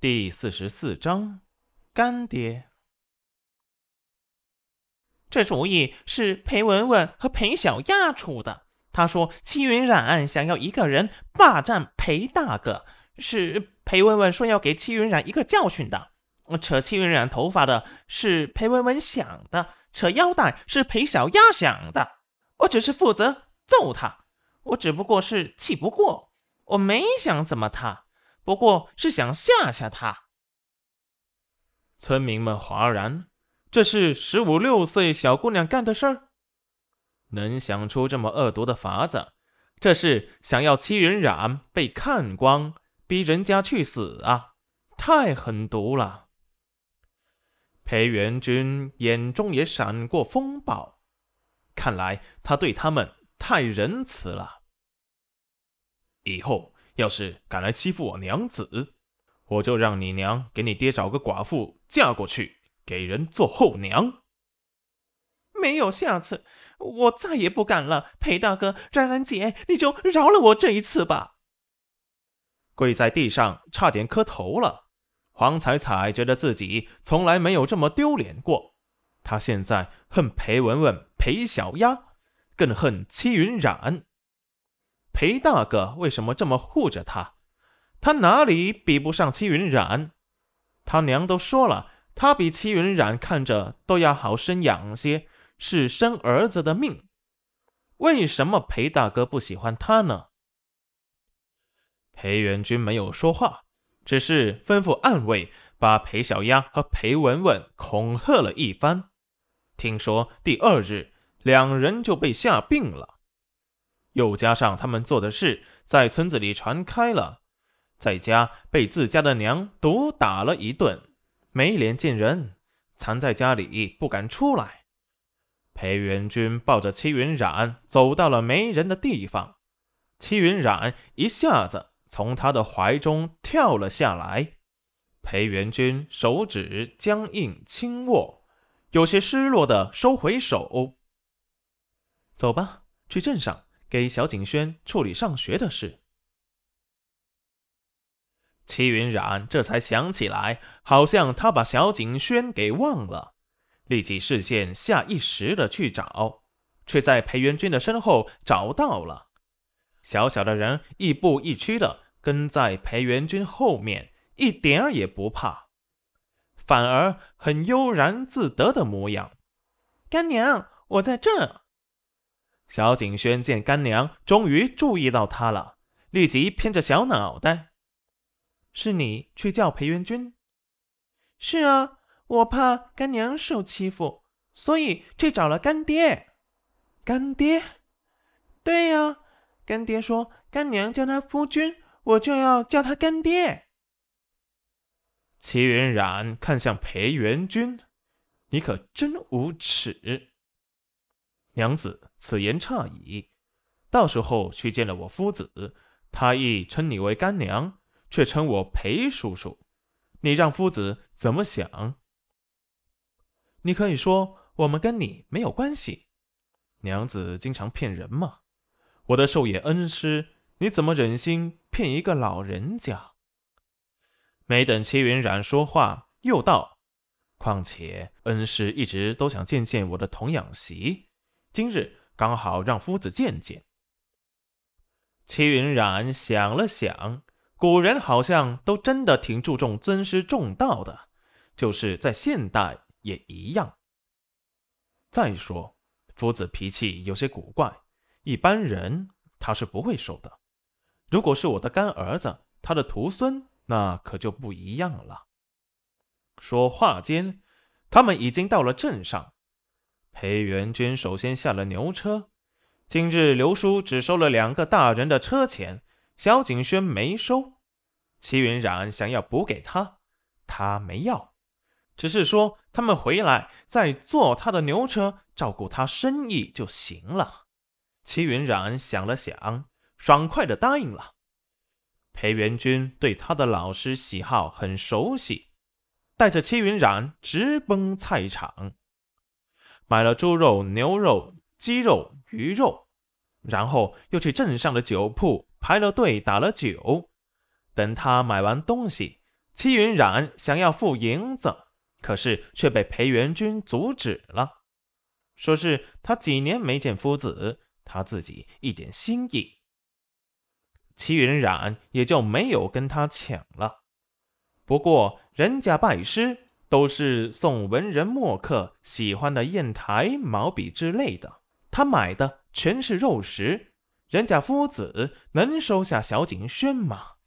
第四十四章，干爹。这主意是裴文文和裴小丫出的。他说戚云染想要一个人霸占裴大哥，是裴文文说要给戚云染一个教训的。扯戚云染头发的是裴文文想的，扯腰带是裴小丫想的。我只是负责揍他，我只不过是气不过，我没想怎么他。不过是想吓吓他。村民们哗然，这是十五六岁小姑娘干的事儿，能想出这么恶毒的法子，这是想要欺人染被看光，逼人家去死啊！太狠毒了。裴元君眼中也闪过风暴，看来他对他们太仁慈了。以后。要是敢来欺负我娘子，我就让你娘给你爹找个寡妇嫁过去，给人做后娘。没有下次，我再也不敢了。裴大哥，冉冉姐，你就饶了我这一次吧。跪在地上，差点磕头了。黄彩彩觉得自己从来没有这么丢脸过。她现在恨裴文文、裴小丫，更恨戚云染。裴大哥为什么这么护着他？他哪里比不上戚云染？他娘都说了，他比戚云染看着都要好生养些，是生儿子的命。为什么裴大哥不喜欢他呢？裴元君没有说话，只是吩咐暗卫把裴小丫和裴文文恐吓了一番。听说第二日两人就被吓病了。又加上他们做的事在村子里传开了，在家被自家的娘毒打了一顿，没脸见人，藏在家里不敢出来。裴元君抱着戚云染走到了没人的地方，戚云染一下子从他的怀中跳了下来。裴元君手指僵硬轻握，有些失落的收回手。走吧，去镇上。给小景轩处理上学的事，齐云染这才想起来，好像他把小景轩给忘了，立即视线下意识的去找，却在裴元君的身后找到了。小小的人亦步亦趋的跟在裴元君后面，一点儿也不怕，反而很悠然自得的模样。干娘，我在这。小景轩见干娘终于注意到他了，立即偏着小脑袋：“是你去叫裴元君？”“是啊，我怕干娘受欺负，所以去找了干爹。”“干爹？”“对呀，干爹说干娘叫他夫君，我就要叫他干爹。”齐云染看向裴元君：“你可真无耻！”娘子，此言差矣。到时候去见了我夫子，他亦称你为干娘，却称我裴叔叔，你让夫子怎么想？你可以说我们跟你没有关系。娘子经常骗人嘛。我的寿野恩师，你怎么忍心骗一个老人家？没等齐云染说话，又道：“况且恩师一直都想见见我的童养媳。”今日刚好让夫子见见。齐云染想了想，古人好像都真的挺注重尊师重道的，就是在现代也一样。再说，夫子脾气有些古怪，一般人他是不会收的。如果是我的干儿子，他的徒孙，那可就不一样了。说话间，他们已经到了镇上。裴元君首先下了牛车。今日刘叔只收了两个大人的车钱，萧景轩没收。齐云染想要补给他，他没要，只是说他们回来再坐他的牛车，照顾他生意就行了。齐云染想了想，爽快的答应了。裴元君对他的老师喜好很熟悉，带着齐云染直奔菜场。买了猪肉、牛肉、鸡肉、鱼肉，然后又去镇上的酒铺排了队打了酒。等他买完东西，戚云染想要付银子，可是却被裴元君阻止了，说是他几年没见夫子，他自己一点心意。齐云染也就没有跟他抢了。不过人家拜师都是送文人墨客喜欢的砚台、毛笔之类的，他买的全是肉食，人家夫子能收下小景轩吗？